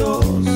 Ángel,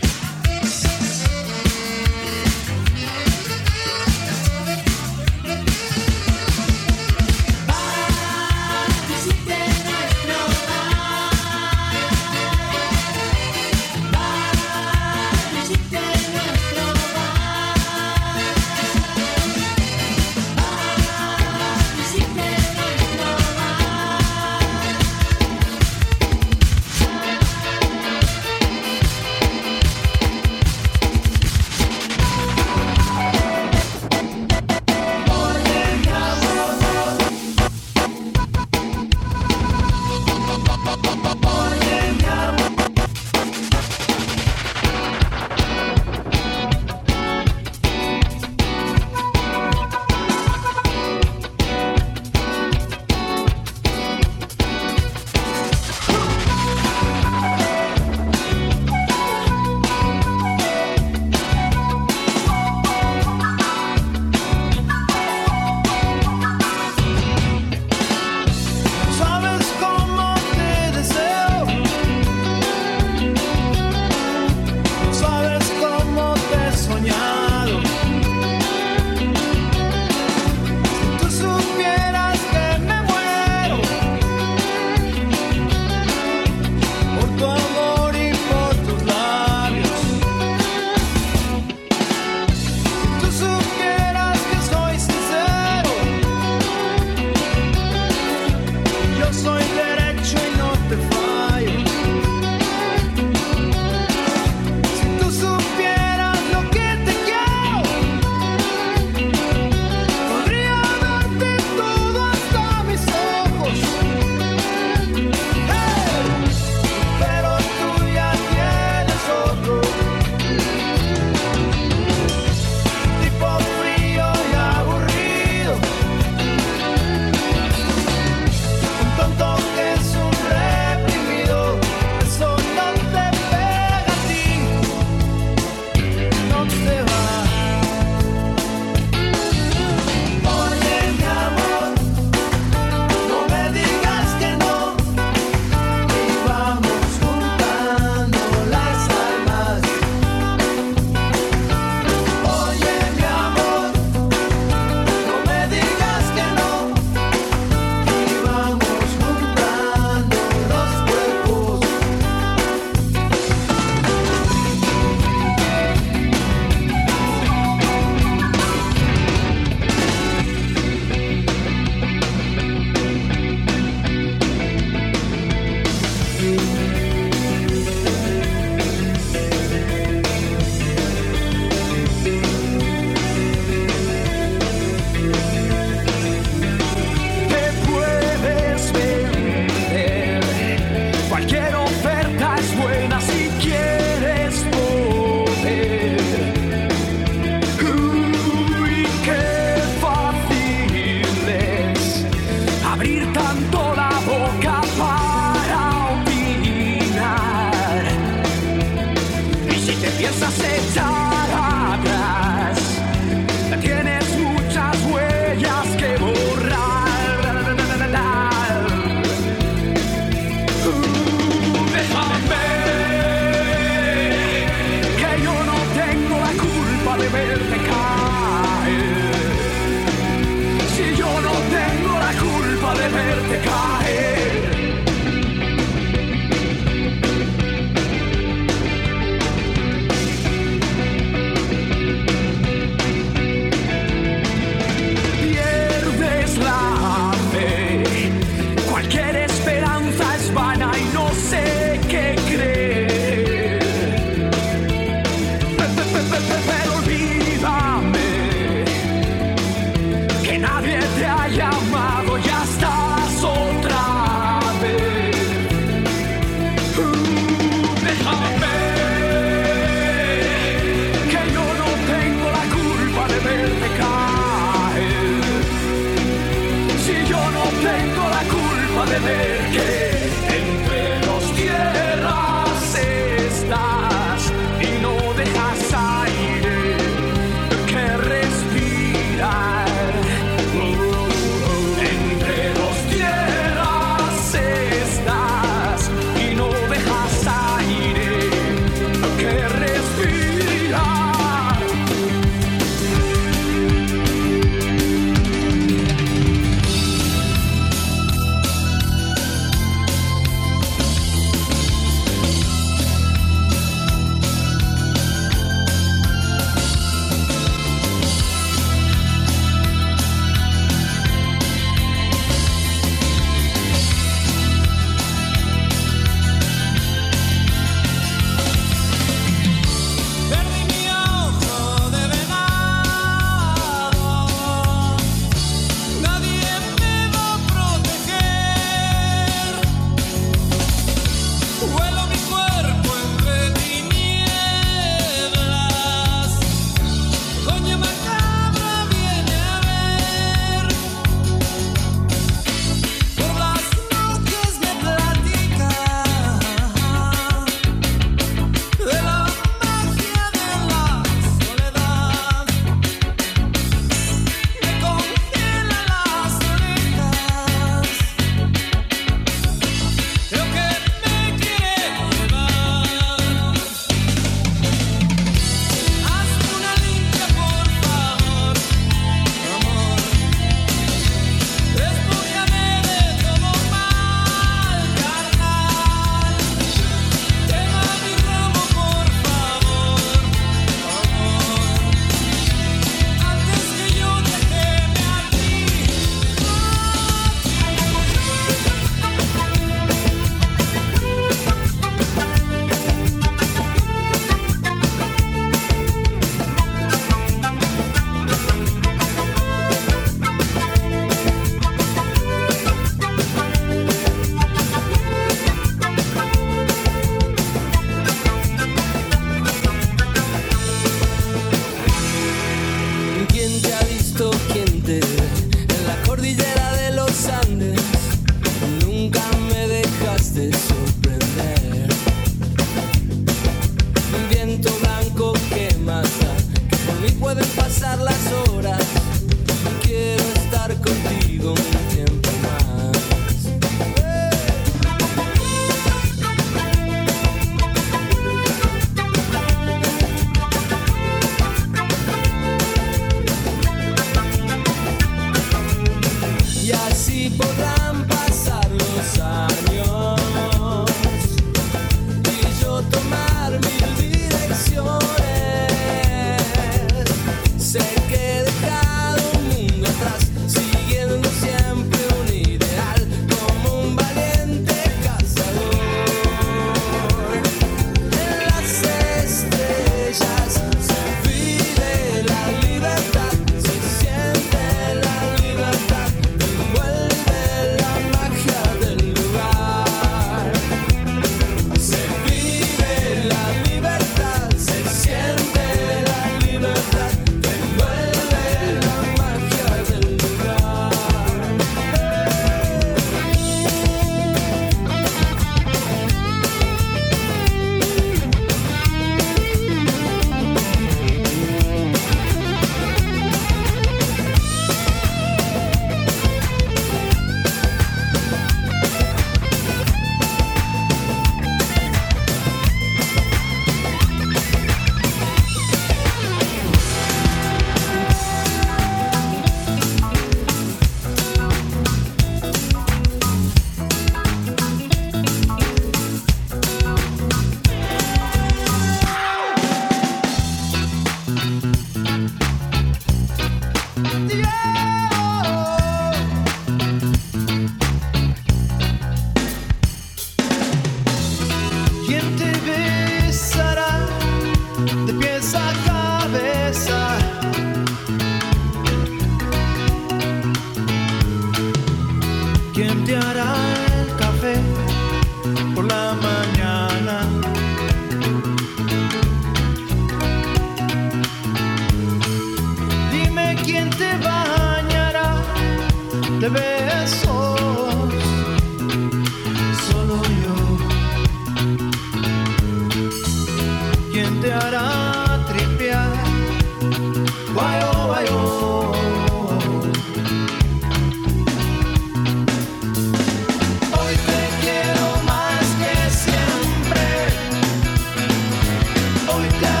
so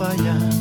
no